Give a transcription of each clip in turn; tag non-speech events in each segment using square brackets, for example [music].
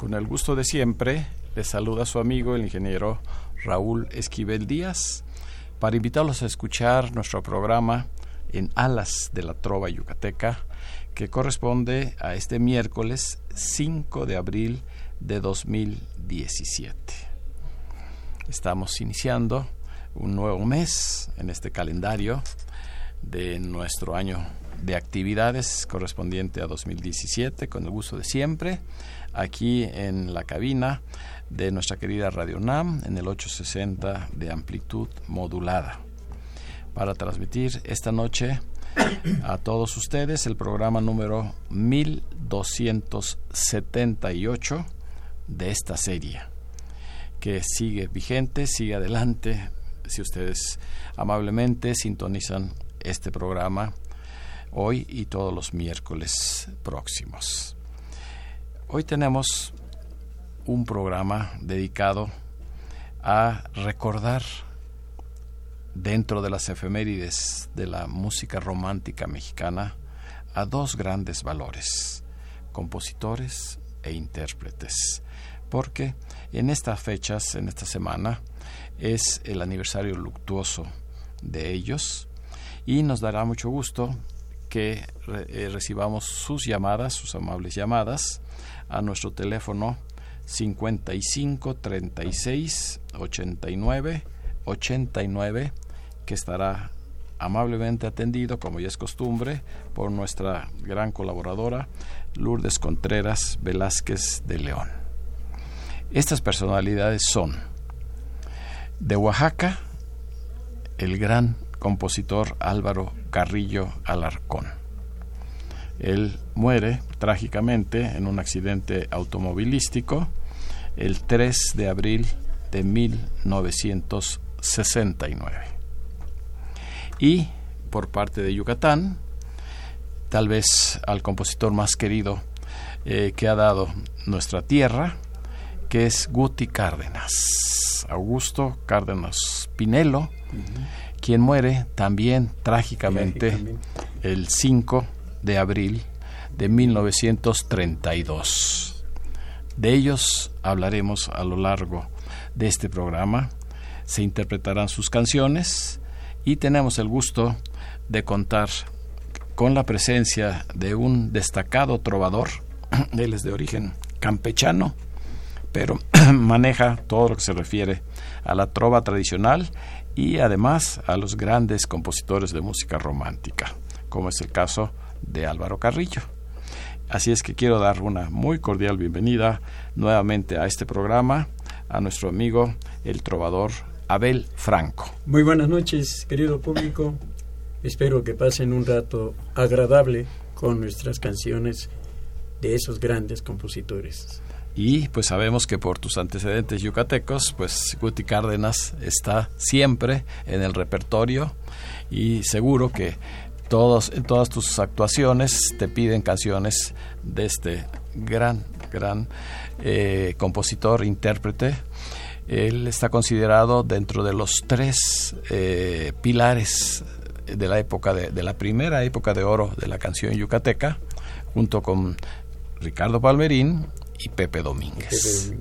Con el gusto de siempre, les saluda su amigo el ingeniero Raúl Esquivel Díaz para invitarlos a escuchar nuestro programa en Alas de la Trova Yucateca, que corresponde a este miércoles 5 de abril de 2017. Estamos iniciando un nuevo mes en este calendario de nuestro año de actividades correspondiente a 2017, con el gusto de siempre, aquí en la cabina de nuestra querida Radio NAM en el 860 de amplitud modulada, para transmitir esta noche a todos ustedes el programa número 1278 de esta serie, que sigue vigente, sigue adelante, si ustedes amablemente sintonizan este programa hoy y todos los miércoles próximos. Hoy tenemos un programa dedicado a recordar dentro de las efemérides de la música romántica mexicana a dos grandes valores, compositores e intérpretes, porque en estas fechas, en esta semana, es el aniversario luctuoso de ellos y nos dará mucho gusto que eh, recibamos sus llamadas, sus amables llamadas, a nuestro teléfono 55 36 89 89 que estará amablemente atendido, como ya es costumbre, por nuestra gran colaboradora Lourdes Contreras Velázquez de León. Estas personalidades son de Oaxaca, el gran compositor Álvaro Carrillo Alarcón. Él muere trágicamente en un accidente automovilístico el 3 de abril de 1969. Y por parte de Yucatán, tal vez al compositor más querido eh, que ha dado nuestra tierra, que es Guti Cárdenas, Augusto Cárdenas Pinelo, quien muere también trágicamente, el 5 de abril de 1932. De ellos hablaremos a lo largo de este programa. Se interpretarán sus canciones y tenemos el gusto de contar con la presencia de un destacado trovador. [clears throat] Él es de origen campechano, pero [clears throat] maneja todo lo que se refiere a la trova tradicional y además a los grandes compositores de música romántica, como es el caso de Álvaro Carrillo. Así es que quiero dar una muy cordial bienvenida nuevamente a este programa a nuestro amigo el trovador Abel Franco. Muy buenas noches, querido público. Espero que pasen un rato agradable con nuestras canciones de esos grandes compositores. Y pues sabemos que por tus antecedentes yucatecos, pues Guti Cárdenas está siempre en el repertorio y seguro que todos, en todas tus actuaciones te piden canciones de este gran, gran eh, compositor, intérprete. Él está considerado dentro de los tres eh, pilares de la época de, de la primera época de oro de la canción yucateca, junto con Ricardo Palmerín y Pepe Domínguez.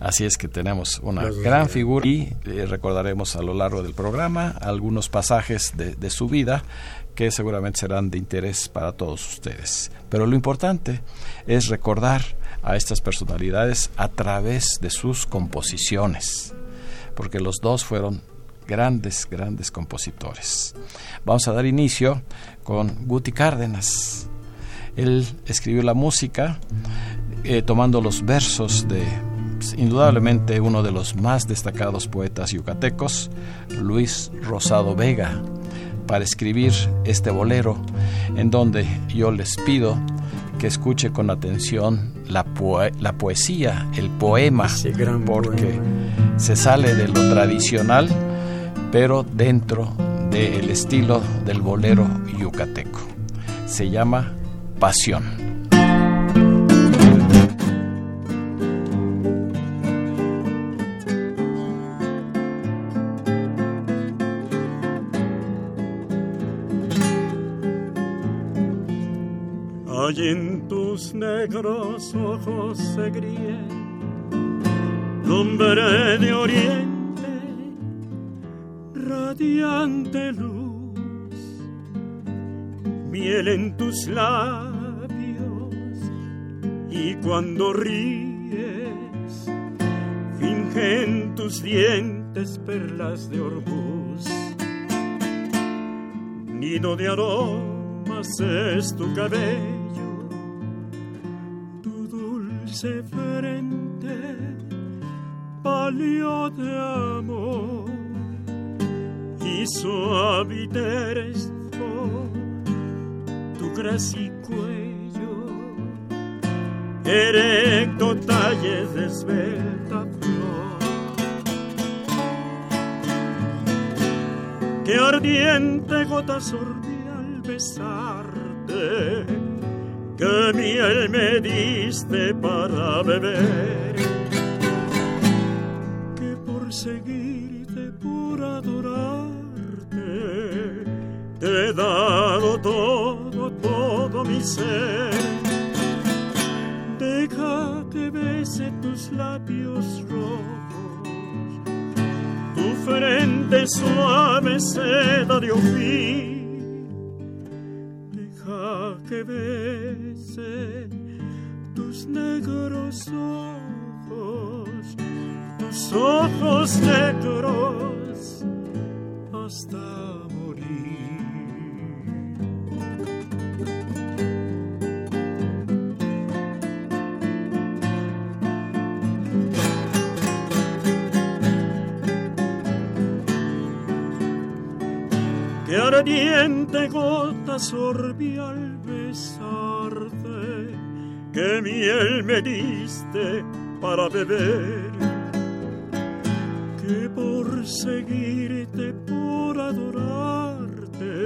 Así es que tenemos una gran figura y eh, recordaremos a lo largo del programa algunos pasajes de, de, su vida que seguramente serán de interés para todos ustedes. Pero lo importante es recordar a estas personalidades a través de sus composiciones, porque los dos fueron grandes, grandes compositores. Vamos a dar inicio con Guti Cárdenas. Él escribió la música eh, tomando los versos de indudablemente uno de los más destacados poetas yucatecos, Luis Rosado Vega, para escribir este bolero en donde yo les pido que escuche con atención la, la poesía, el poema, porque se sale de lo tradicional, pero dentro del estilo del bolero yucateco. Se llama Pasión. Negros ojos se gríe lumbre de oriente, radiante luz, miel en tus labios y cuando ríes fingen tus dientes perlas de orbus, nido de aromas es tu cabello frente, palio de amor y esto tu gracia y cuello, erecto talles de esbelta flor. Que ardiente gota sorbí al besarte que miel me diste para beber, que por seguirte, por adorarte, te he dado todo, todo mi ser. Deja que bese tus labios rojos, tu frente suave seda de oficio que bese tus negros ojos, tus ojos negros hasta morir. Ardiente gota sorbí al que miel me diste para beber, que por seguirte, por adorarte,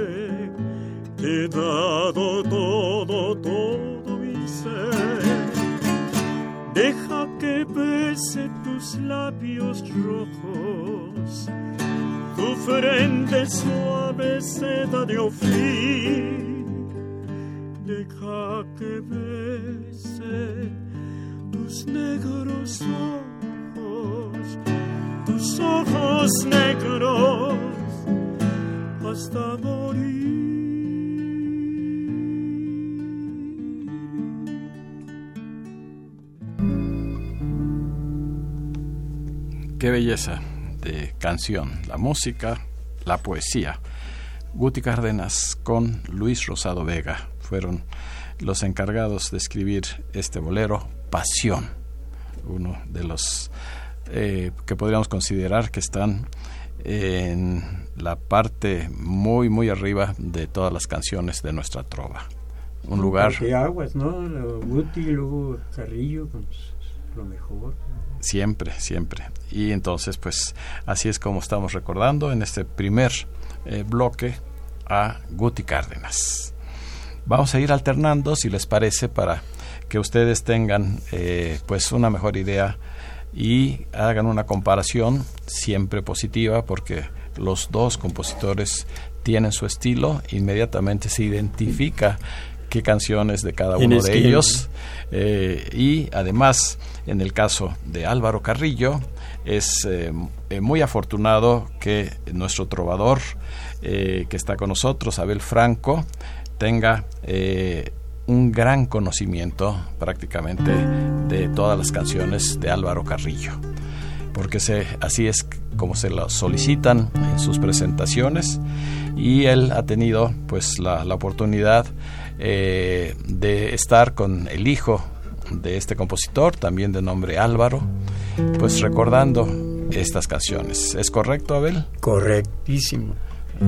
te he dado todo, todo mi ser. Deja que bese tus labios rojos, tu frente suave seda de ofir deja que bese tus negros ojos, tus ojos negros hasta morir. Qué belleza de canción, la música, la poesía. Guti Cárdenas con Luis Rosado Vega fueron los encargados de escribir este bolero, Pasión, uno de los eh, que podríamos considerar que están en la parte muy, muy arriba de todas las canciones de nuestra trova. Un lugar... De aguas, ¿no? Guti, luego Carrillo, pues, lo mejor. Siempre, siempre. Y entonces, pues, así es como estamos recordando en este primer eh, bloque a Guti Cárdenas. Vamos a ir alternando, si les parece, para que ustedes tengan eh, pues una mejor idea y hagan una comparación siempre positiva porque los dos compositores tienen su estilo, inmediatamente se identifica qué canciones de cada uno de ellos. eh, y además en el caso de Álvaro Carrillo es eh, muy afortunado que nuestro trovador que está con nosotros, Abel Franco, tenga eh, un gran conocimiento prácticamente de todas las canciones de Álvaro Carrillo, porque se, así es como se lo solicitan en sus presentaciones y él ha tenido pues la, oportunidad eh, de estar con el hijo de este compositor, también de nombre Álvaro, pues recordando estas canciones. ¿Es correcto, Abel? Correctísimo.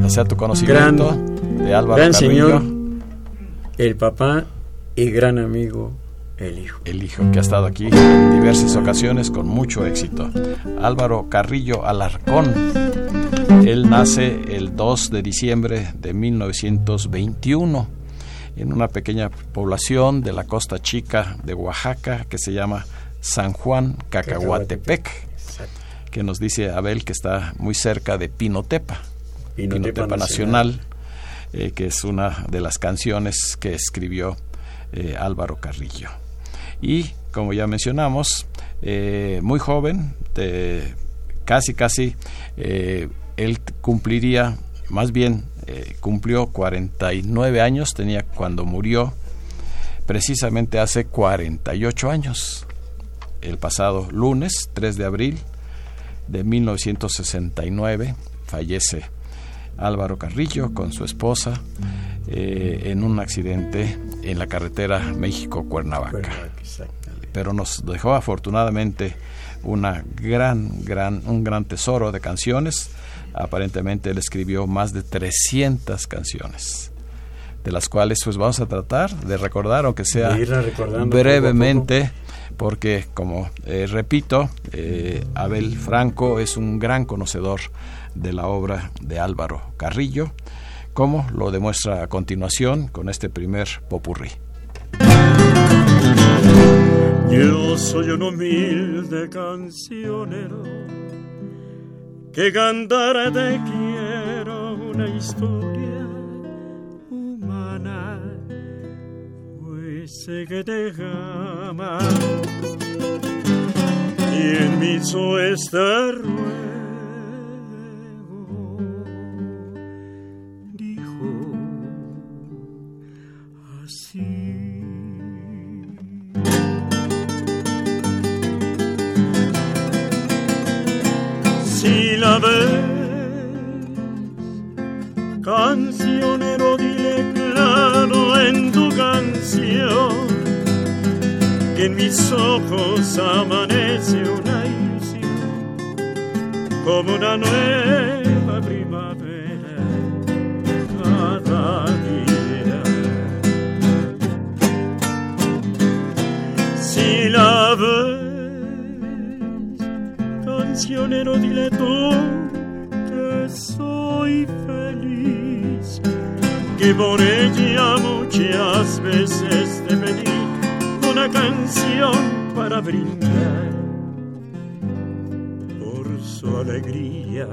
O sea, tu conocimiento de Álvaro Carrillo el papá y gran amigo el hijo. El hijo que ha estado aquí en diversas ocasiones con mucho éxito. Álvaro Carrillo Alarcón. Él nace el 2 de diciembre de 1921 en una pequeña población de la costa chica de Oaxaca que se llama San Juan Cacahuatepec, que nos dice Abel que está muy cerca de Pinotepa, Pinotepa, Nacional, eh, que es una de las canciones que escribió eh, Álvaro Carrillo. Y, como ya mencionamos, eh, muy joven, casi, casi, él cumpliría, más bien cumplió 49 años, tenía cuando murió, precisamente hace 48 años el pasado lunes 3 de abril de 1969 fallece Álvaro Carrillo con su esposa eh, en un accidente en la carretera México-Cuernavaca. Pero nos dejó afortunadamente una gran, gran, un gran tesoro de canciones. Aparentemente él escribió más de 300 canciones, de las cuales pues vamos a tratar de recordar, aunque sea brevemente porque, como eh, repito, eh, Abel Franco es un gran conocedor de la obra de Álvaro Carrillo, como lo demuestra a continuación con este primer popurrí. Yo soy un humilde cancionero que cantará te quiero una historia humana sé que te ama y en mí hizo este ruego. Ves, cancionero, dile claro en tu canción que en mis ojos amanece una ilusión como una nueva cancionero, dile tú que soy feliz que por ella muchas veces te pedí una canción para brindar por su alegría.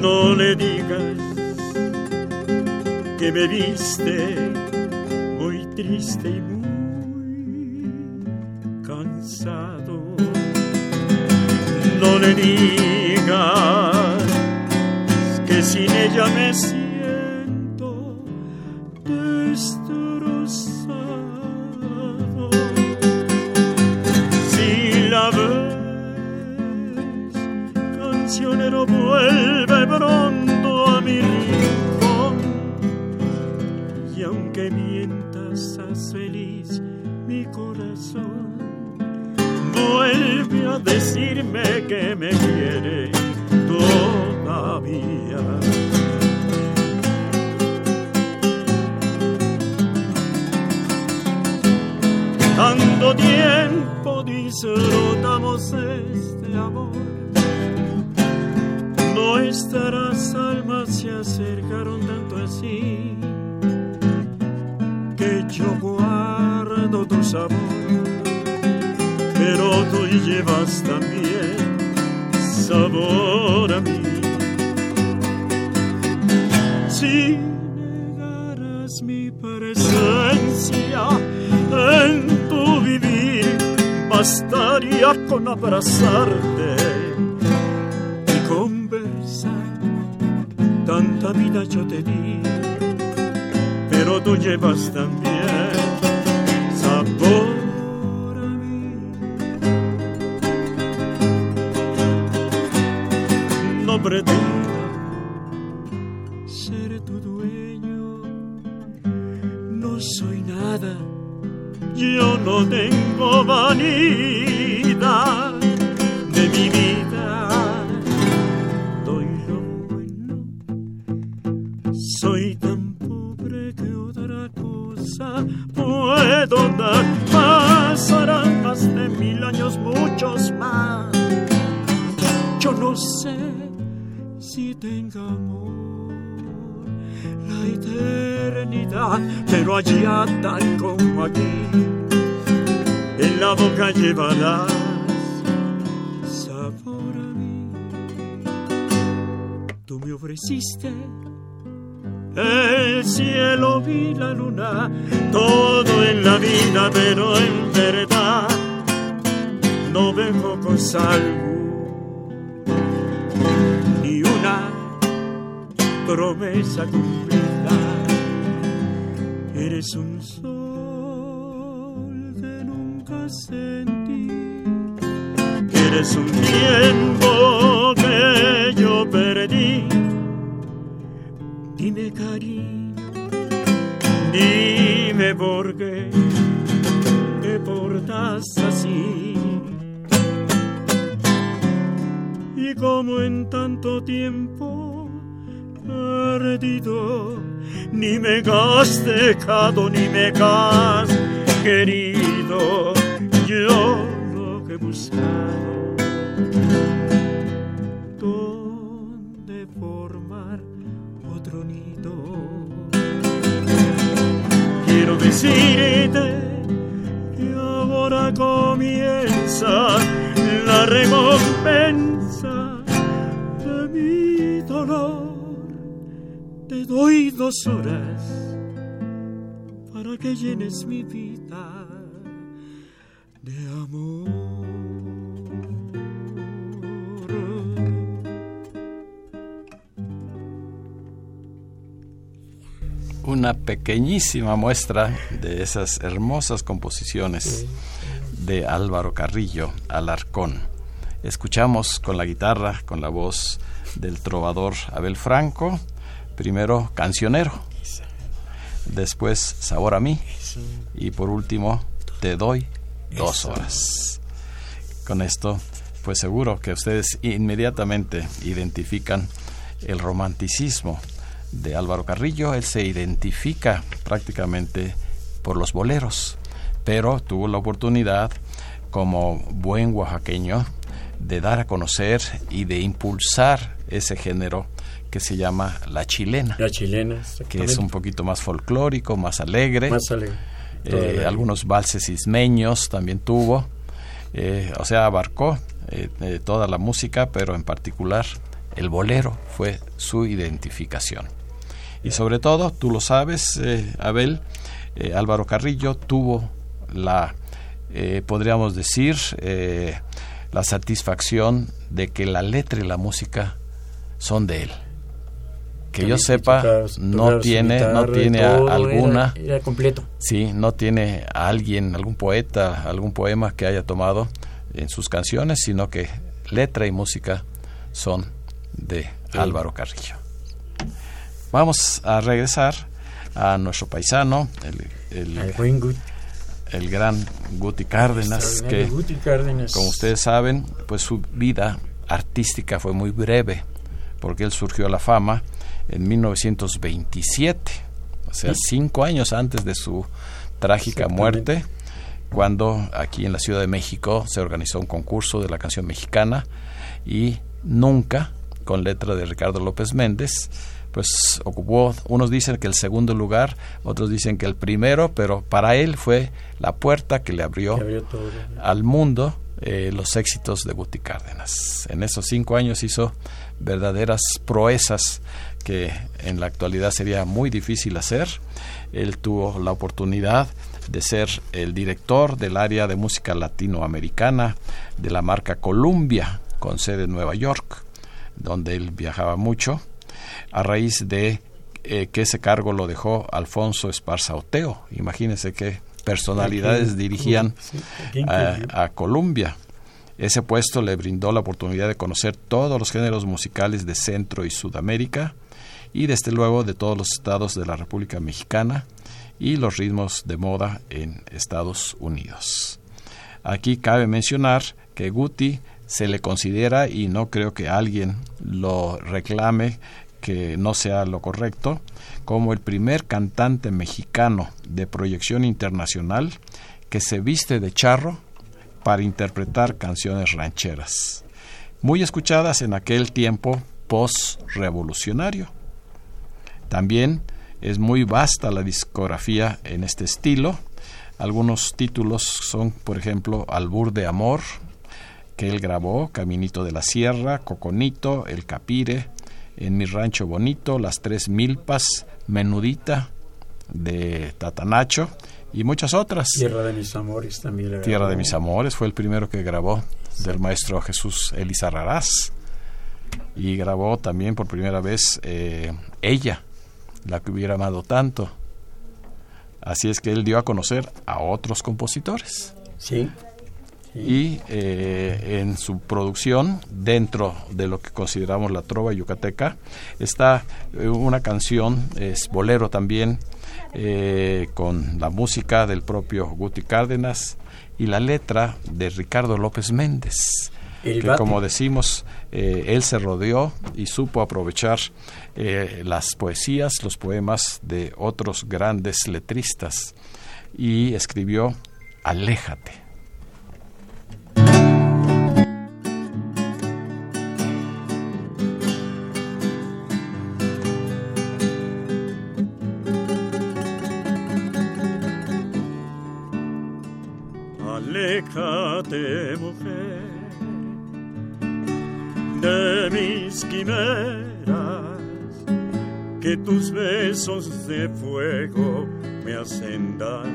No le digas que me viste muy triste y muy cansado. Le digas que sin ella me siento destrozado. Si la ves, cancionero, vuelve pronto decirme que me quiere todavía. Tanto tiempo disfrutamos este amor. Nuestras almas se acercaron tanto así que yo guardo tu sabor, pero tú llevas también sabor a mí. Si negaras mi presencia en tu vivir, bastaría con abrazarte y conversar. Tanta vida yo te di, pero tú llevas también pretenda ser tu dueño. No soy nada, yo no tengo vanidad de mi vida. Doy lo bueno, soy tan pobre que otra cosa puedo dar. Pasarán más de mil años, muchos más. Yo no sé si tenga amor la eternidad, pero allá tal como aquí, en la boca llevarás sabor a mí. Tú me ofreciste el cielo vi la luna, todo en la vida, pero en verdad no vengo con salvo promesa cumplida. Eres un sol que nunca sentí, eres un tiempo que yo perdí Dime cariño, dime por qué te portas así. Y como en tanto tiempo perdido, ni me has dejado, ni me has querido, yo lo que he buscado Quiero decirte que ahora comienza la recompensa Te doy dos horas para que llenes mi vida de amor. una pequeñísima muestra de esas hermosas composiciones de Álvaro Carrillo Alarcón. Escuchamos con la guitarra, con la voz del trovador Abel Franco, primero Cancionero, después Sabor a mí y por último Te doy dos horas. Con esto, pues seguro que ustedes inmediatamente identifican el romanticismo de Álvaro Carrillo, él se identifica prácticamente por los boleros, pero tuvo la oportunidad como buen oaxaqueño de dar a conocer y de impulsar ese género que se llama la chilena. La chilena, que es un poquito más folclórico, más alegre. Más alegre. Eh, algunos valses ismeños también tuvo. Eh, o sea, abarcó eh, toda la música, pero en particular el bolero fue su identificación. Y sobre todo, tú lo sabes, Abel, Álvaro Carrillo tuvo la, podríamos decir, la satisfacción de que la letra y la música son de él. Que yo sepa, no tiene, no tiene alguna, era, completo. Sí, no tiene a alguien, algún poeta, algún poema que haya tomado en sus canciones, sino que letra y música son de Álvaro Carrillo. Vamos a regresar a nuestro paisano, el, el, gran Guti Cárdenas, que como ustedes saben, pues su vida artística fue muy breve, porque él surgió a la fama en 1927, o sea, cinco años antes de su trágica muerte, cuando aquí en la Ciudad de México se organizó un concurso de la canción mexicana y nunca, con letra de Ricardo López Méndez, pues ocupó, unos dicen que el segundo lugar, otros dicen que el primero, pero para él fue la puerta que le abrió, al mundo eh, los éxitos de Guti Cárdenas. En esos cinco años hizo verdaderas proezas que en la actualidad sería muy difícil hacer. Él tuvo la oportunidad de ser el director del área de música latinoamericana de la marca Columbia, con sede en Nueva York, donde él viajaba mucho a raíz de eh, que ese cargo lo dejó Alfonso Esparza Oteo. Imagínense qué personalidades dirigían a, Colombia. Ese puesto le brindó la oportunidad de conocer todos los géneros musicales de Centro y Sudamérica y desde luego de todos los estados de la República Mexicana y los ritmos de moda en Estados Unidos. Aquí cabe mencionar que Guti se le considera, y no creo que alguien lo reclame, que no sea lo correcto, como el primer cantante mexicano de proyección internacional que se viste de charro para interpretar canciones rancheras. muy escuchadas en aquel tiempo post-revolucionario. También es muy vasta la discografía en este estilo. Algunos títulos son, por ejemplo, Albur de Amor, que él grabó, Caminito de la Sierra, Coconito, El Capire, En mi rancho bonito, Las Tres Milpas, Menudita, de Tatanacho, y muchas otras. Tierra de mis amores también. Tierra de mis amores fue el primero que grabó del maestro Jesús Elizarrarás y grabó también por primera vez eh, Ella, la que hubiera amado tanto. Así es que él dio a conocer a otros compositores. Sí. Y eh, en su producción, dentro de lo que consideramos la trova yucateca, está eh, una canción, es bolero también, con la música del propio Guti Cárdenas y la letra de Ricardo López Méndez que como decimos, eh, él se rodeó y supo aprovechar eh, las poesías, los poemas de otros grandes letristas y escribió Aléjate. Aléjate, mujer quimeras, que tus besos de fuego me hacen dar.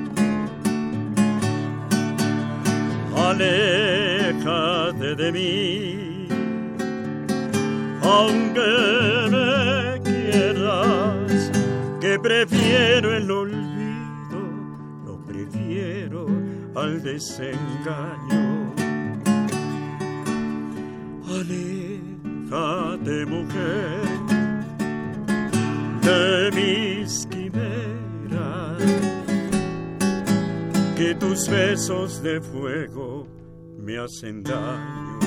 Aléjate de mí, aunque me quieras, que prefiero el olvido, lo prefiero al desengaño. De mujer, de mis quimeras, que tus besos de fuego me hacen daño.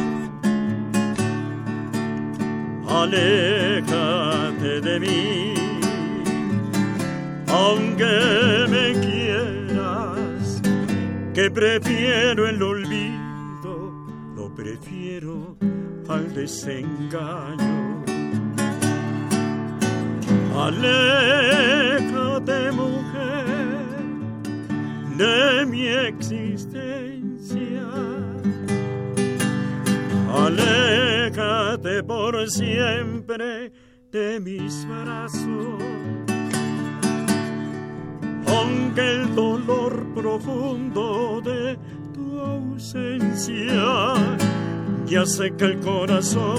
Aléjate de mí, aunque me quieras, que prefiero el olvido, prefiero al desengaño. Aléjate, mujer, de mi existencia. Aléjate por siempre de mis brazos. Aunque el dolor profundo de ausencia ya sé que el corazón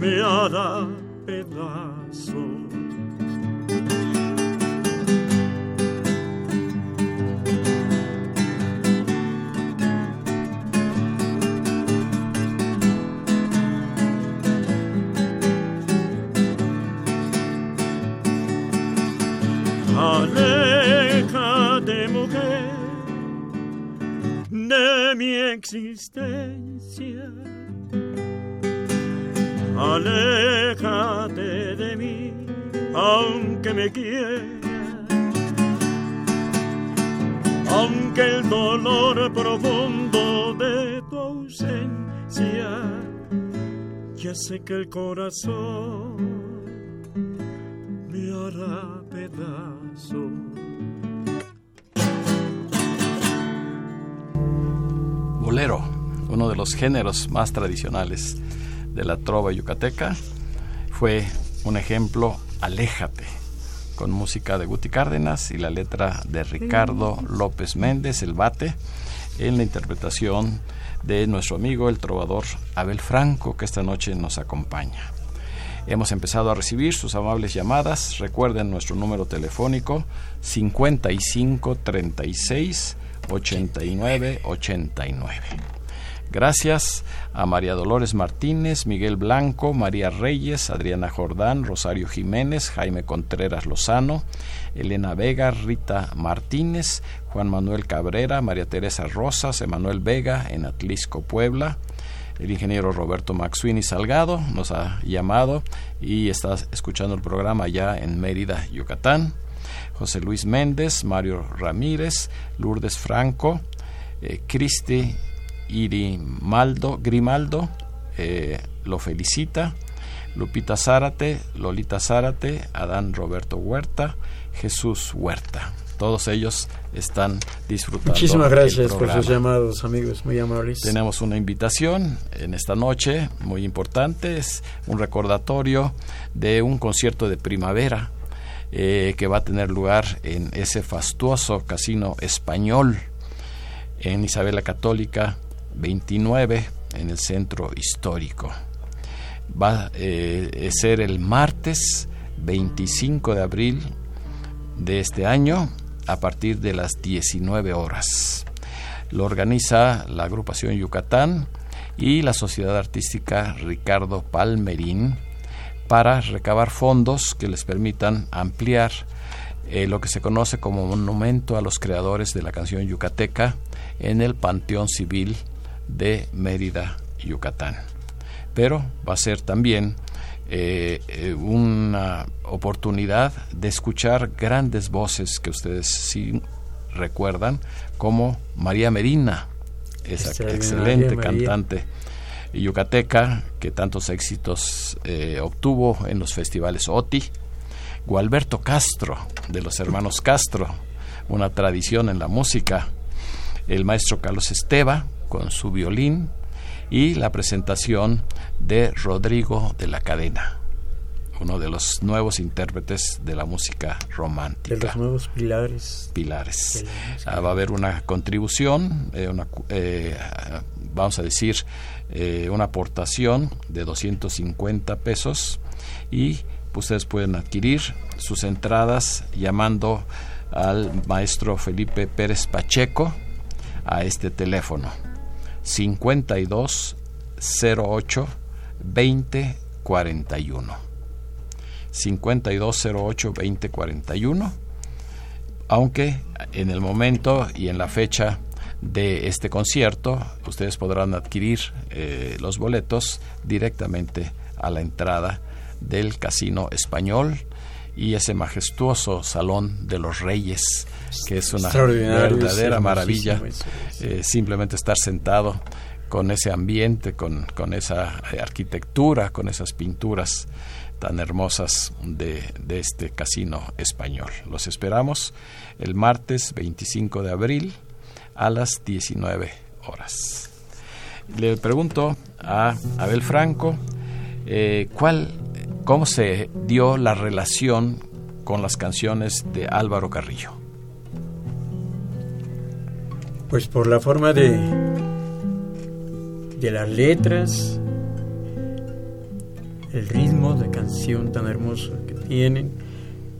me hará pedazo. De mi existencia. Aléjate de mí, aunque me quieras, aunque el dolor profundo de tu ausencia, ya sé que el corazón me hará pedazo. Bolero, uno de los géneros más tradicionales de la trova yucateca, fue un ejemplo Aléjate, con música de Guti Cárdenas y la letra de Ricardo López Méndez, el bate, en la interpretación de nuestro amigo el trovador Abel Franco, que esta noche nos acompaña. Hemos empezado a recibir sus amables llamadas. Recuerden nuestro número telefónico 5536 89 89. Gracias a María Dolores Martínez, Miguel Blanco, María Reyes, Adriana Jordán, Rosario Jiménez, Jaime Contreras Lozano, Elena Vega, Rita Martínez, Juan Manuel Cabrera, María Teresa Rosas, Emanuel Vega en Atlisco, Puebla. El ingeniero Roberto Maxuini Salgado nos ha llamado y está escuchando el programa ya en Mérida, Yucatán. José Luis Méndez, Mario Ramírez, Lourdes Franco, eh, Cristi Irimaldo, Grimaldo eh, lo felicita, Lupita Zárate, Lolita Zárate, Adán Roberto Huerta, Jesús Huerta. Todos ellos están disfrutando. Muchísimas gracias por sus llamados, amigos, muy amables. Tenemos una invitación en esta noche muy importante, es un recordatorio de un concierto de primavera eh, que va a tener lugar en ese fastuoso casino español en Isabela Católica 29 en el centro histórico. Va a eh, ser el martes 25 de abril de este año a partir de las 19 horas. Lo organiza la agrupación Yucatán y la Sociedad Artística Ricardo Palmerín para recabar fondos que les permitan ampliar eh, lo que se conoce como monumento a los creadores de la canción yucateca en el Panteón Civil de Mérida, Yucatán. Pero va a ser también eh, eh, una oportunidad de escuchar grandes voces que ustedes sí recuerdan, como María Medina, esa excelente cantante yucateca que tantos éxitos eh, obtuvo en los festivales OTI, Gualberto Castro, de los hermanos Castro, una tradición en la música, el maestro Carlos Esteva con su violín. Y la presentación de Rodrigo de la Cadena, uno de los nuevos intérpretes de la música romántica. De los nuevos pilares. Pilares. Ah, va a haber una contribución, eh, eh, vamos a decir, eh, una aportación de 250 pesos y ustedes pueden adquirir sus entradas llamando al maestro Felipe Pérez Pacheco a este teléfono 52 08 20 41 5208 2041 aunque en el momento y en la fecha de este concierto ustedes podrán adquirir eh, los boletos directamente a la entrada del Casino Español y ese majestuoso Salón de los Reyes, que es una verdadera maravilla, eh, simplemente estar sentado con ese ambiente, con, con, esa arquitectura, con esas pinturas tan hermosas de, este casino español. Los esperamos el martes 25 de abril a las 19 horas. Le pregunto a Abel Franco, eh, ¿cuál, ¿cómo se dio la relación con las canciones de Álvaro Carrillo? Pues por la forma de, de las letras, el ritmo de canción tan hermoso que tienen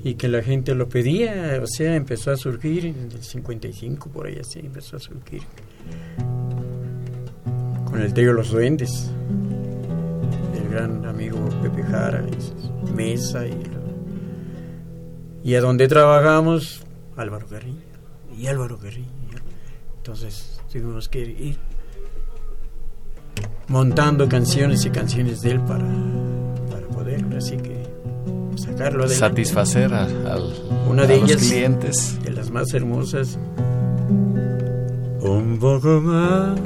y que la gente lo pedía, o sea, empezó a surgir en el 55, por ahí así, empezó a surgir. Con el trío Los Duendes, el gran amigo Pepe Jara, Mesa, y, y a donde trabajamos, Álvaro Garrillo, y Álvaro Garrillo. Entonces tuvimos que ir montando canciones y canciones de él para, para poder, así que sacarlo Satisfacer a, Una de ellas, clientes. De las más hermosas. Un poco más.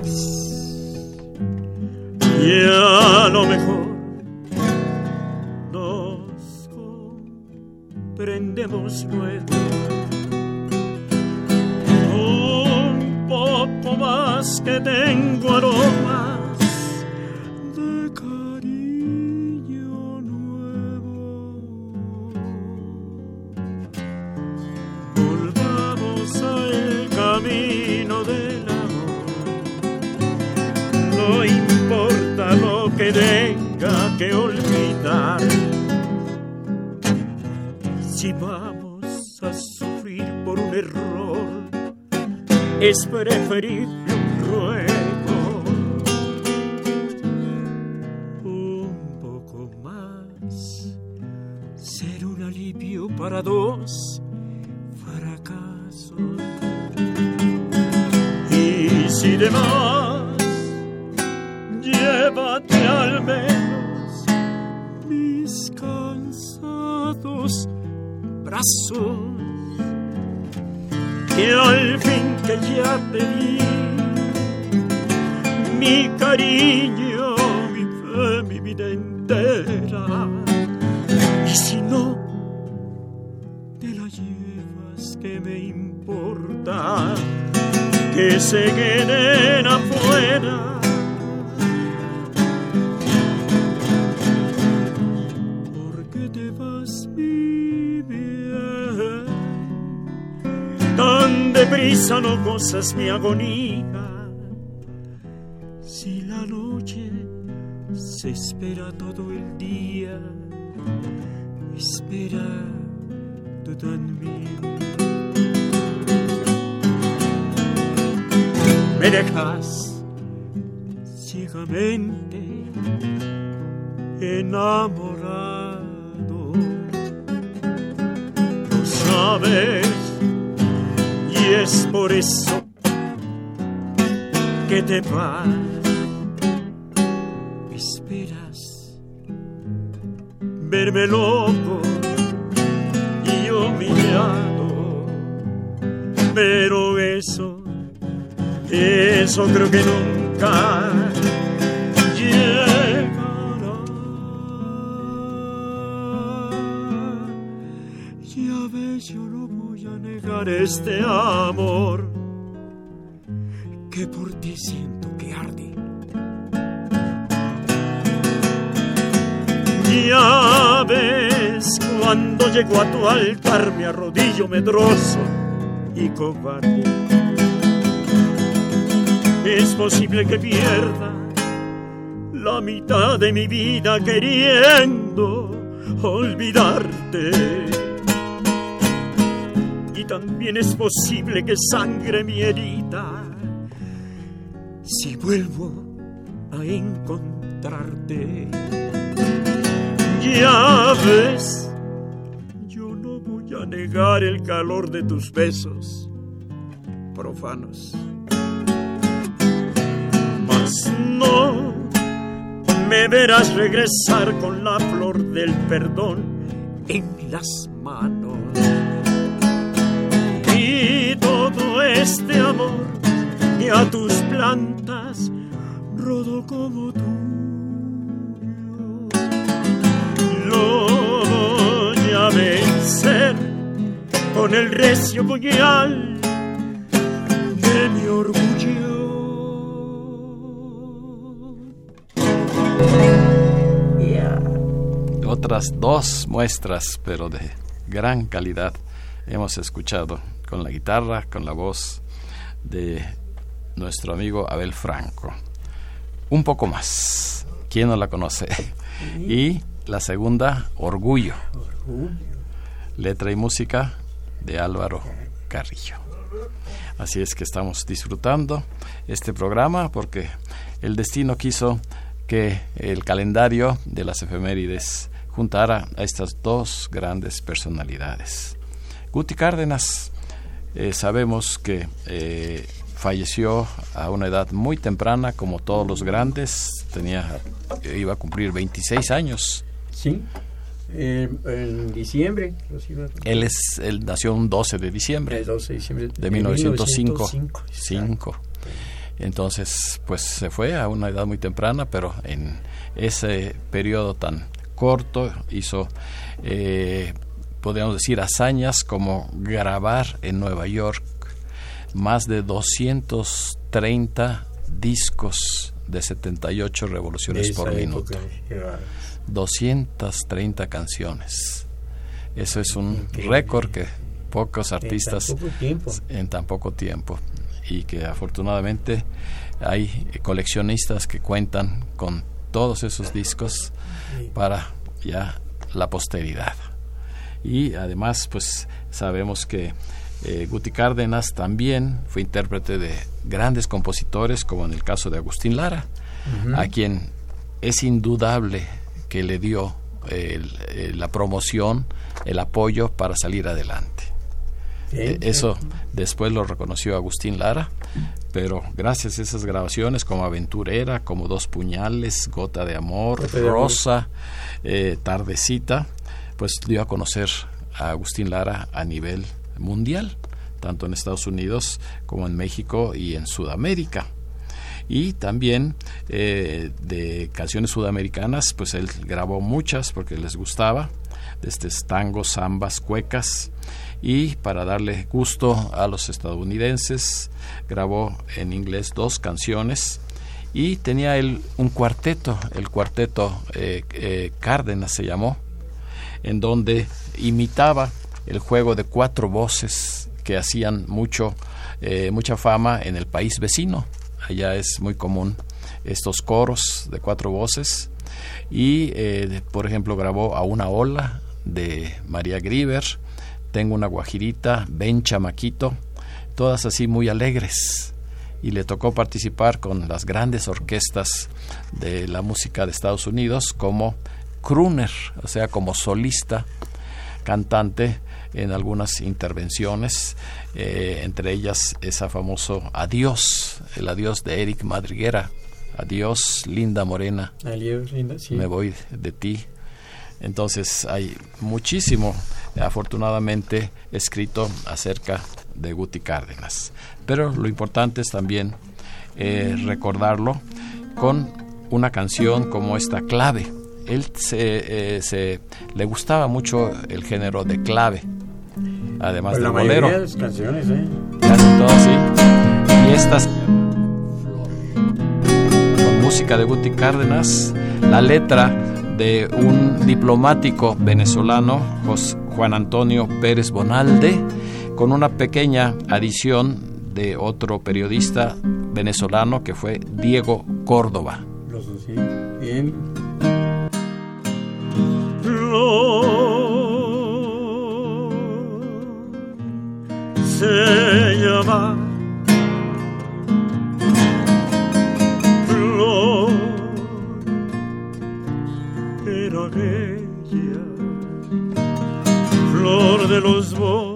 Y a lo mejor nos comprendemos luego. Un poco más que tengo aroma tenga que olvidar. Si vamos a sufrir por un error, es preferible un ruego. Un poco más, ser un alivio para dos fracasos. Y si demás cansados brazos, que al fin que ya te di, mi cariño, mi fe, mi vida entera. Y si no te la llevas, ¿qué me importa? Que se queden afuera deprisa no gozas mi agonía. Si la noche se espera todo el día, espera tú también. Me dejas ciegamente enamorado. No sabes es por eso que te vas. Esperas verme loco y humillado, pero eso, eso creo que nunca. Este amor que por ti siento que arde. Ya ves, cuando llego a tu altar me arrodillo medroso y cobarde. Es posible que pierda la mitad de mi vida queriendo olvidarte también es posible que sangre mi herida si vuelvo a encontrarte. Ya ves, yo no voy a negar el calor de tus besos profanos. Mas no me verás regresar con la flor del perdón en las manos este amor y a tus plantas rodo como tú. Lo voy a vencer con el recio puñal de mi orgullo. Otras dos muestras, pero de gran calidad, hemos escuchado con la guitarra, con la voz de nuestro amigo Abel Franco. Un poco más, ¿quién no la conoce? Y la segunda, Orgullo. Letra y música de Álvaro Carrillo. Así es que estamos disfrutando este programa porque el destino quiso que el calendario de las efemérides juntara a estas dos grandes personalidades. Guti Cárdenas eh, sabemos que eh, falleció a una edad muy temprana, como todos los grandes, tenía, iba a cumplir 26 años. Sí, en diciembre. Él, es, él nació un 12 de diciembre. El 12 de diciembre de 1905. Entonces, pues se fue a una edad muy temprana, pero en ese periodo tan corto hizo eh, podríamos decir, hazañas como grabar en Nueva York más de 230 discos de 78 revoluciones por minuto. 230 canciones. Eso es un récord que pocos artistas en tan poco tiempo y que afortunadamente hay coleccionistas que cuentan con todos esos discos para ya la posteridad y además pues sabemos que eh, Guti Cárdenas también fue intérprete de grandes compositores como en el caso de Agustín Lara, a quien es indudable que le dio la promoción, el apoyo para salir adelante. Eh, eso después lo reconoció Agustín Lara, pero gracias a esas grabaciones como Aventurera, como Dos Puñales, Gota de Amor, Rosa, eh, Tardecita, pues dio a conocer a Agustín Lara a nivel mundial, tanto en Estados Unidos como en México y en Sudamérica. y también eh, de canciones sudamericanas, pues él grabó muchas porque les gustaba, desde tangos, zambas, cuecas, y para darle gusto a los estadounidenses grabó en inglés dos canciones y tenía él un cuarteto, el cuarteto eh, eh, Cárdenas se llamó, en donde imitaba el juego de cuatro voces que hacían mucho, eh, mucha fama en el país vecino. Allá es muy común estos coros de cuatro voces. Y, por ejemplo, grabó a una ola de María Grieber, Tengo una guajirita, Ven Chamaquito, todas así muy alegres y le tocó participar con las grandes orquestas de la música de Estados Unidos como crooner, o sea, como solista, cantante en algunas intervenciones, eh, entre ellas esa famoso Adiós, el adiós de Eric Madriguera, Adiós, linda morena, Adiós, linda, sí. me voy de ti. Entonces hay muchísimo, afortunadamente, escrito acerca de Guti Cárdenas. Pero lo importante es también eh, recordarlo con una canción como esta clave. Él se, eh, le gustaba mucho el género de clave, además Pues del la bolero. mayoría de las canciones, ¿eh? Casi todo así. Y estas con música de Guti Cárdenas, la letra de un diplomático venezolano, Juan Antonio Pérez Bonalde, con una pequeña adición de otro periodista venezolano que fue Diego Córdoba. Los dos, sí. Bien. Se llama flor. Era aquella flor de los bosques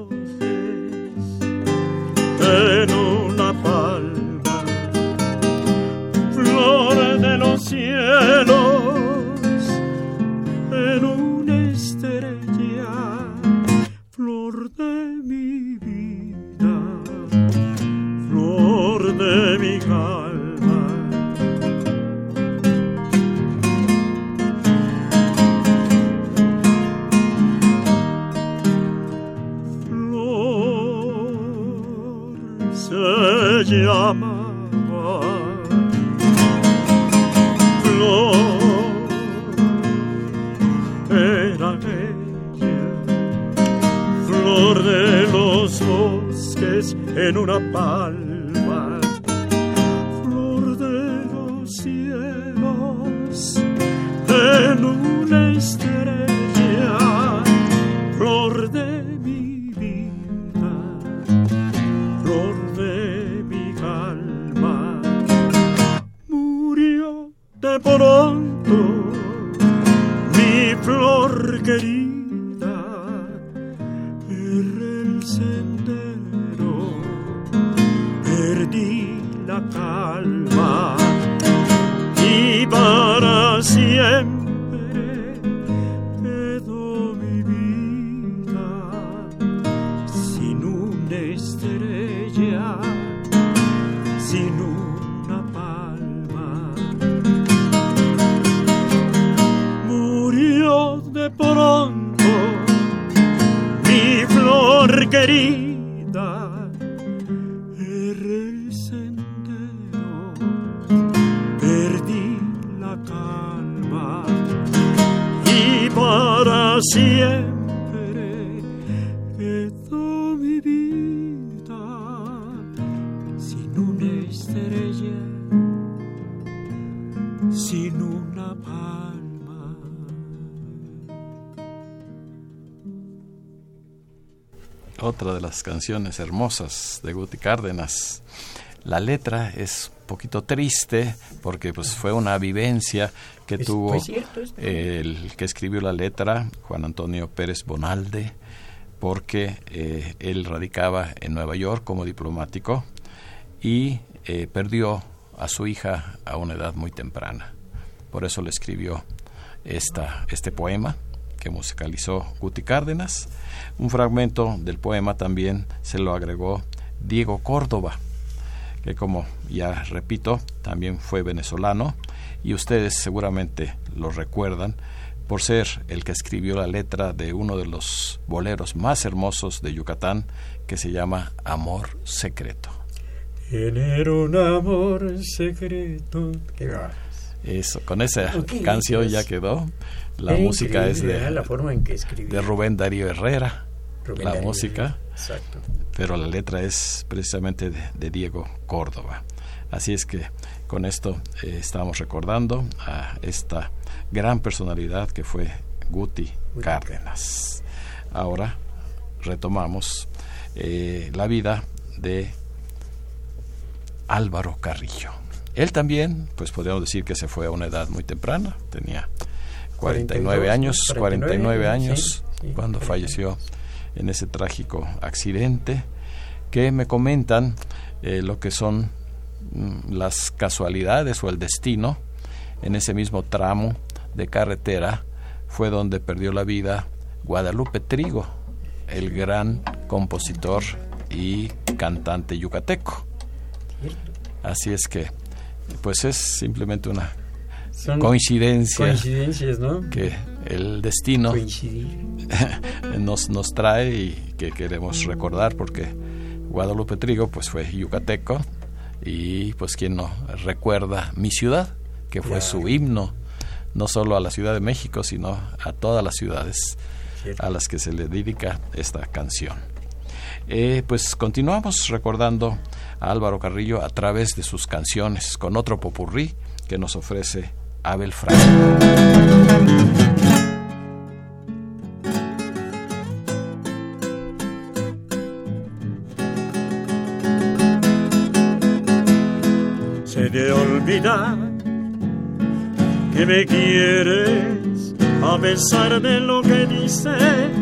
palma, flor de los cielos en una estrella, flor de mi vida, flor de mi alma, murió de pronto mi flor querida, el sendero, la Otra de las canciones hermosas de Guti Cárdenas. La letra es un poquito triste porque pues fue una vivencia que Es- tuvo cierto el que escribió la letra, Juan Antonio Pérez Bonalde, porque eh, él radicaba en Nueva York como diplomático y eh, perdió a su hija a una edad muy temprana. Por eso le escribió esta, este poema que musicalizó Guti Cárdenas. Un fragmento del poema también se lo agregó Diego Córdoba, que como ya repito, también fue venezolano y ustedes seguramente lo recuerdan por ser el que escribió la letra de uno de los boleros más hermosos de Yucatán que se llama Amor Secreto. Tener un amor secreto. Eso, con esa canción ya quedó. La música es de, la forma en que de Rubén Darío Herrera. la música. Pero la letra es precisamente de, Diego Córdoba. Así es que con esto eh, estamos recordando a esta gran personalidad que fue Guti, Cárdenas. Ahora retomamos eh, la vida de Álvaro Carrillo. Él también, pues podríamos decir que se fue a una edad muy temprana, tenía 49 años, 49, años cuando falleció en ese trágico accidente, que me comentan eh, lo que son mm, las casualidades o el destino en ese mismo tramo de carretera fue donde perdió la vida Guadalupe Trigo, el gran compositor y cantante yucateco. Así es que, pues es simplemente una coincidencia coincidencias, ¿no? que el destino [laughs] nos, nos trae y que queremos recordar porque Guadalupe Trigo pues fue yucateco y pues quien no recuerda mi ciudad, que fue su himno no solo a la Ciudad de México, sino a todas las ciudades a las que se le dedica esta canción. Eh, pues continuamos recordando Álvaro Carrillo a través de sus canciones con otro popurrí que nos ofrece Abel Franco. Se de olvidar que me quieres a pesar de lo que dices,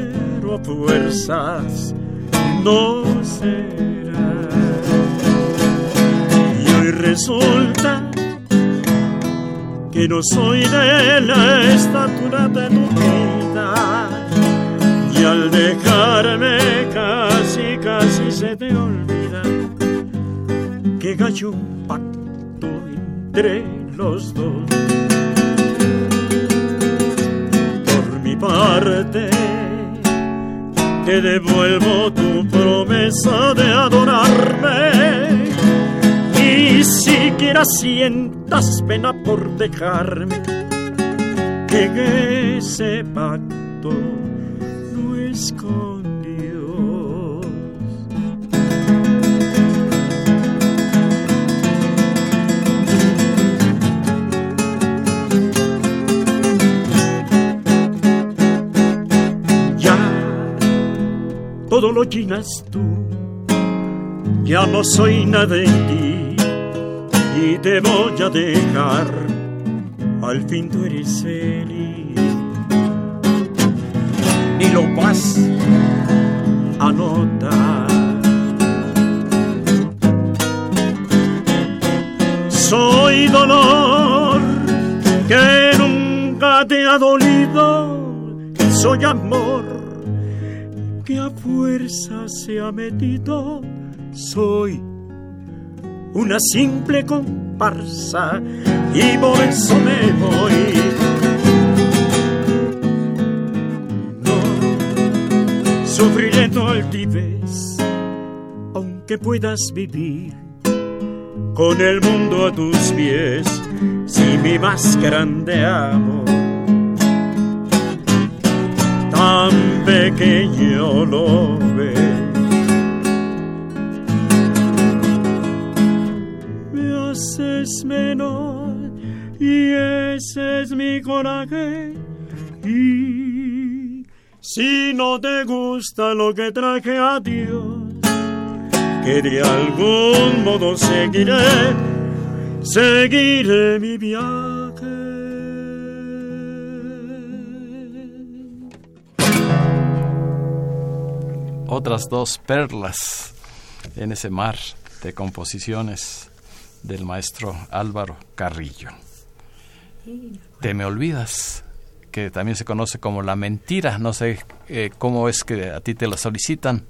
Fuerzas no será. Y hoy resulta que no soy de la estatura de tu vida. Y al dejarme casi, casi se te olvida que gallo un entre los dos. Por mi parte, te devuelvo tu promesa de adorarme. Y siquiera sientas pena por dejarme, que ese pacto no es con todo lo llenas tú. Ya no soy nada en ti y te voy a dejar. Al fin tú eres feliz. Ni lo vas a notar. Soy dolor que nunca te ha dolido. Soy amor a fuerza se ha metido. Soy una simple comparsa y por eso me voy. No sufriré altivez, aunque puedas vivir con el mundo a tus pies, si mi más grande amor tan pequeño lo ve. Me haces menor y ese es mi coraje. Y si no te gusta lo que traje a Dios, que de algún modo seguiré, seguiré mi viaje. Otras dos perlas en ese mar de composiciones del maestro Álvaro Carrillo. Te me olvidas, que también se conoce como la mentira. No sé eh, cómo es que a ti te la solicitan.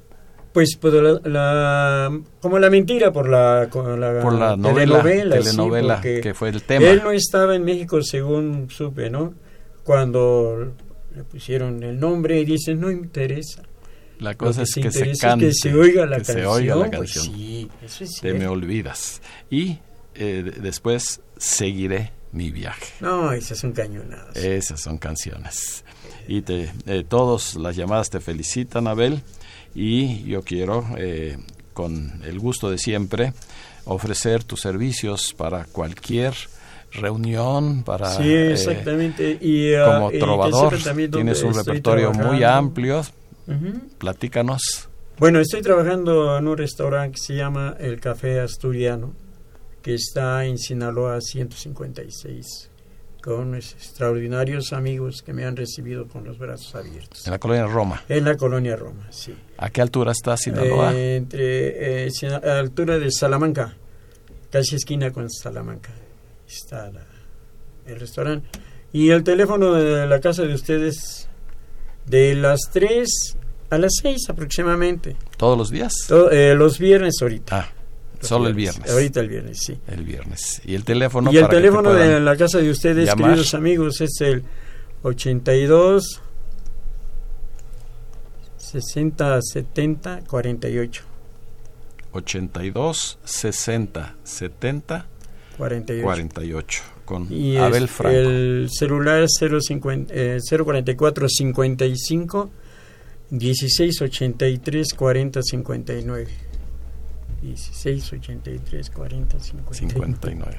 Pues, pues la, como la mentira por la, por la novela, telenovela, que fue el tema. Él no estaba en México según supe, ¿no? Cuando le pusieron el nombre y dicen, no interesa. La cosa es que se cante, que se oiga la canción. Se oiga la pues canción. sí, eso es Te me olvidas. Y eh, después seguiré mi viaje. No, esas son cañonadas. Esas son canciones. Y te, eh, todos las llamadas te felicitan, Abel y yo quiero, eh, con el gusto de siempre, ofrecer tus servicios para cualquier reunión para sí exactamente y uh, como trovador tienes un repertorio muy amplio platícanos bueno estoy trabajando en un restaurante que se llama el Café Asturiano que está en Sinaloa 156 con extraordinarios amigos que me han recibido con los brazos abiertos. En la colonia Roma. En la colonia Roma, sí. ¿A qué altura está Sinaloa? Eh, entre, eh, a la altura de Salamanca, casi esquina con Salamanca. Está el restaurante. Y el teléfono de la casa de ustedes de las 3 a las 6 aproximadamente. ¿Todos los días? Eh, los viernes ahorita. Ah. Solo el viernes. Ahorita el viernes, sí. El viernes. ¿Y el teléfono? Y el teléfono de la casa de ustedes, queridos amigos, es el 82 60 70 48. 82 60 70 48. 48 con y Abel Franco. El celular 050, eh, 044 55 16 83 40 59. 16 83 40 59.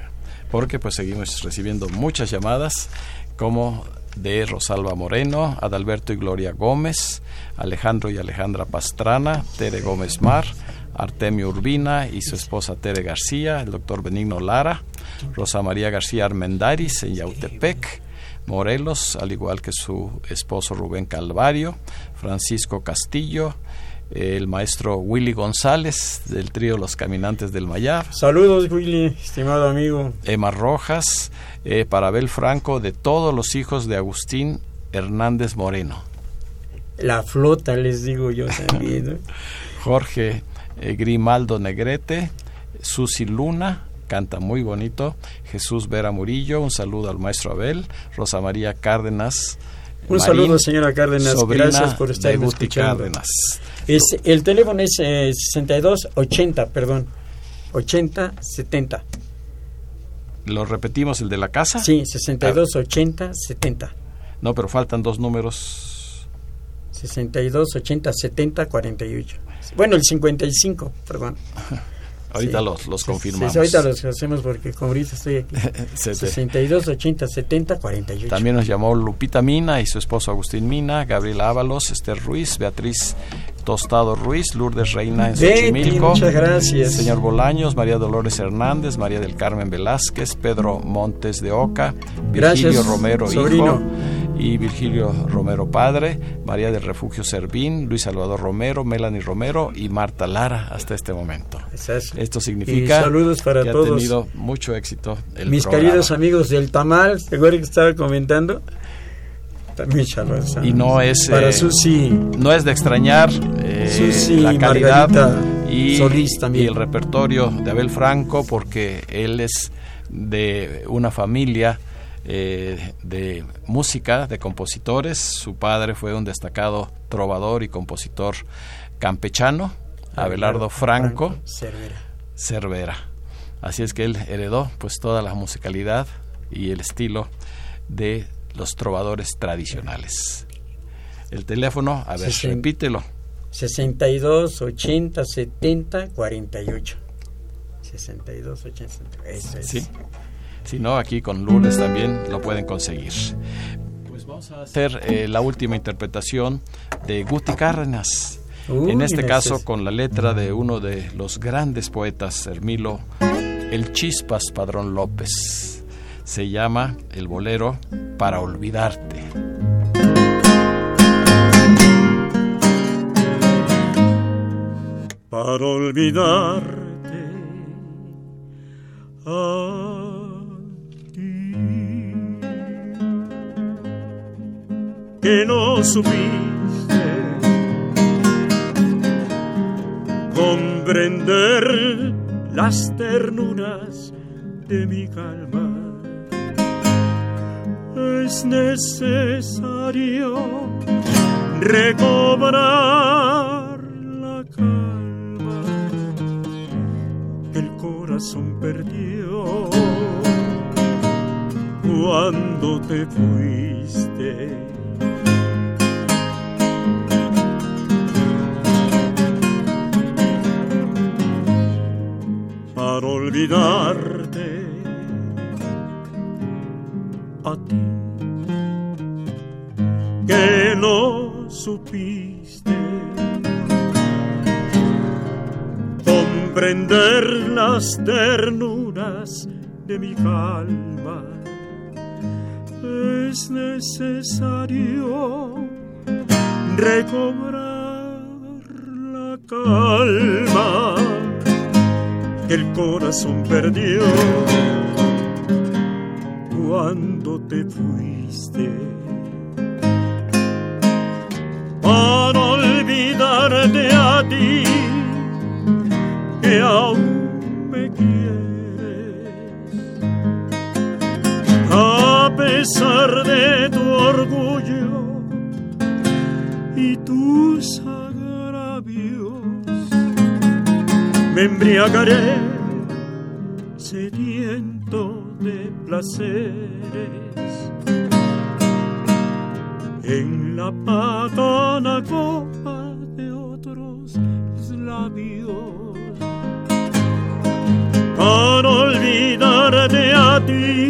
Porque pues seguimos recibiendo muchas llamadas como de Rosalba Moreno, Adalberto y Gloria Gómez, Alejandro y Alejandra Pastrana, Tere Gómez Mar, Artemio Urbina y su esposa Tere García, el doctor Benigno Lara, Rosa María García Armendaris en Yautepec, Morelos, al igual que su esposo Rubén Calvario, Francisco Castillo, el maestro Willy González del trío Los Caminantes del Mayab. Saludos Willy, estimado amigo. Emma Rojas, eh, para Abel Franco, de todos los hijos de Agustín Hernández Moreno. La flota, les digo yo también. [laughs] Jorge Grimaldo Negrete, Susi Luna, canta muy bonito. Jesús Vera Murillo, un saludo al maestro Abel. Rosa María Cárdenas. Un saludo, señora Cárdenas. Gracias por estar escuchando. Cárdenas. Es, el teléfono es eh, 62 80, perdón. 80 70. ¿Lo repetimos el de la casa? Sí, 62 80 70. No, pero faltan dos números. 62 80 70 48. Bueno, el 55, perdón. [laughs] Ahorita sí. los, los confirmamos. Sí, ahorita los hacemos porque como ahorita estoy aquí. 62, 80, 70, 48. También nos llamó Lupita Mina y su esposo Agustín Mina, Gabriela Ábalos, Esther Ruiz, Beatriz Tostado Ruiz, Lourdes Reina en Xochimilco. Muchas gracias. Señor Bolaños, María Dolores Hernández, María del Carmen Velázquez, Pedro Montes de Oca, Virgilio gracias, Romero sobrino. Hijo y Virgilio Romero Padre, María del Refugio Servín, Luis Salvador Romero, Melanie Romero y Marta Lara hasta este momento. Exacto. Esto significa y saludos para que todos. ha tenido mucho éxito el Mis programa. queridos amigos del Tamal, ¿te acuerdas que estaba comentando? También saludos. Y no es para eh, Susi, no es de extrañar eh, Susi la calidad Margarita y, Solís también. y el repertorio de Abel Franco porque él es de una familia eh, de música, de compositores. Su padre fue un destacado trovador y compositor campechano, Abelardo Franco, Franco Cervera. Cervera. Así es que él heredó pues toda la musicalidad y el estilo de los trovadores tradicionales. El teléfono, a ver, Sesen- repítelo. 62 80 70 48. 62 80 70. Eso es. Sí. Si no, aquí con Lourdes también lo pueden conseguir. Pues vamos a hacer eh, la última interpretación de Guti Cárdenas. en este caso con la letra de uno de los grandes poetas, Hermilo, el Chispas Padrón López. Se llama el bolero Para Olvidarte. Para olvidarte que no supiste comprender las ternuras de mi calma. Es necesario recobrar la calma que el corazón perdió cuando te fuiste. Para olvidarte. A ti que no supiste comprender las ternuras de mi calma es necesario recobrar la calma el corazón perdió cuando te fuiste. Para olvidarte a ti, que aún me quieres, a pesar de tu orgullo y tus me embriagaré sediento de placeres. En la patana copa de otros labios. Para olvidarte a ti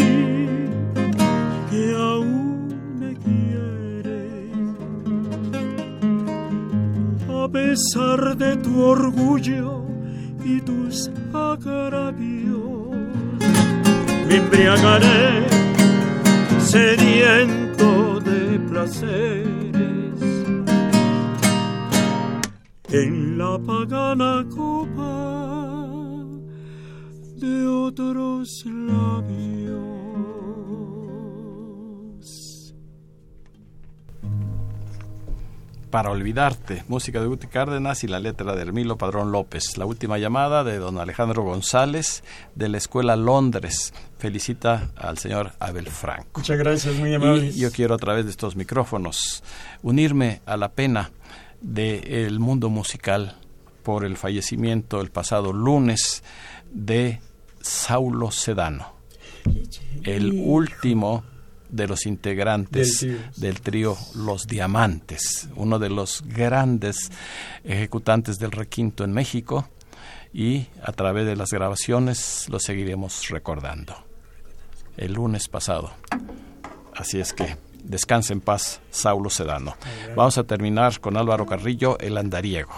que aún me quieres. A pesar de tu orgullo y tus agravios. Me embriagaré sediento de placeres en la pagana copa de otros labios. Para olvidarte, música de Guti Cárdenas y la letra de Hermilo Padrón López. La última llamada de don Alejandro González de la Escuela Londres. Felicita al señor Abel Franco. Muchas gracias, muy amable. yo quiero a través de estos micrófonos unirme a la pena del mundo musical por el fallecimiento el pasado lunes de Saulo Sedano, el último de los integrantes del trío Los Diamantes, uno de los grandes ejecutantes del requinto en México y a través de las grabaciones lo seguiremos recordando. El lunes pasado. Así es que descanse en paz, Saulo Sedano. Vamos a terminar con Álvaro Carrillo, El Andariego.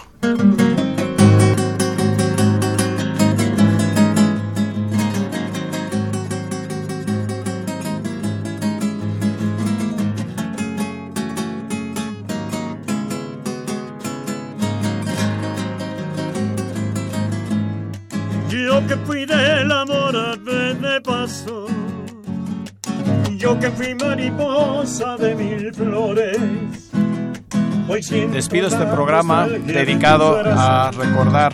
Mariposa de mil flores. Despido este programa dedicado a recordar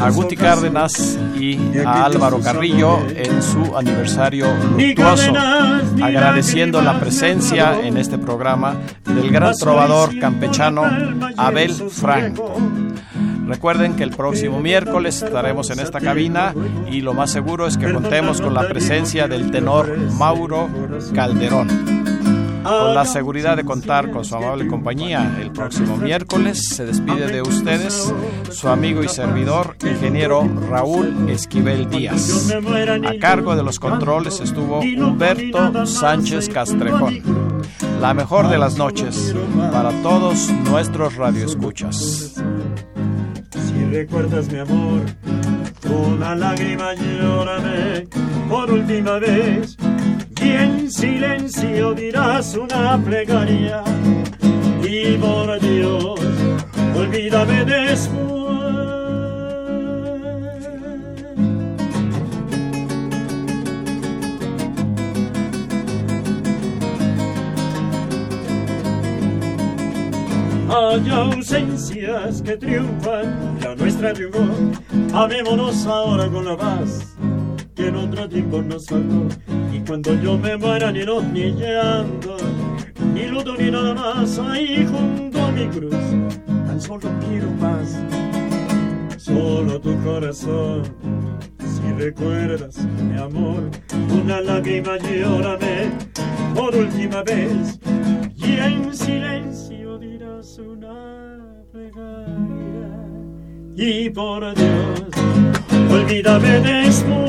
a Guti Cárdenas y a Álvaro Carrillo en su aniversario luctuoso, agradeciendo la presencia en este programa del gran trovador campechano Abel Franco. Recuerden que el próximo miércoles estaremos en esta cabina y lo más seguro es que contemos con la presencia del tenor Mauro Calderón. Con la seguridad de contar con su amable compañía, el próximo miércoles se despide de ustedes su amigo y servidor, ingeniero Raúl Esquivel Díaz. A cargo de los controles estuvo Humberto Sánchez Castrejón. La mejor de las noches para todos nuestros radioescuchas. Recuerdas mi amor, una lágrima llórame por última vez. Y en silencio dirás una plegaria. Y por Dios, olvídame después. Hay ausencias que triunfan, nuestra triunfó. Amémonos ahora con la paz que en otro tiempo nos faltó. Y cuando yo me muera, ni los ni llanto, ni luto ni nada más, ahí junto a mi cruz, tan solo quiero paz. Solo tu corazón, si recuerdas mi amor, una lágrima llórame por última vez y en silencio dirás una plegaria y por Dios, olvídame después.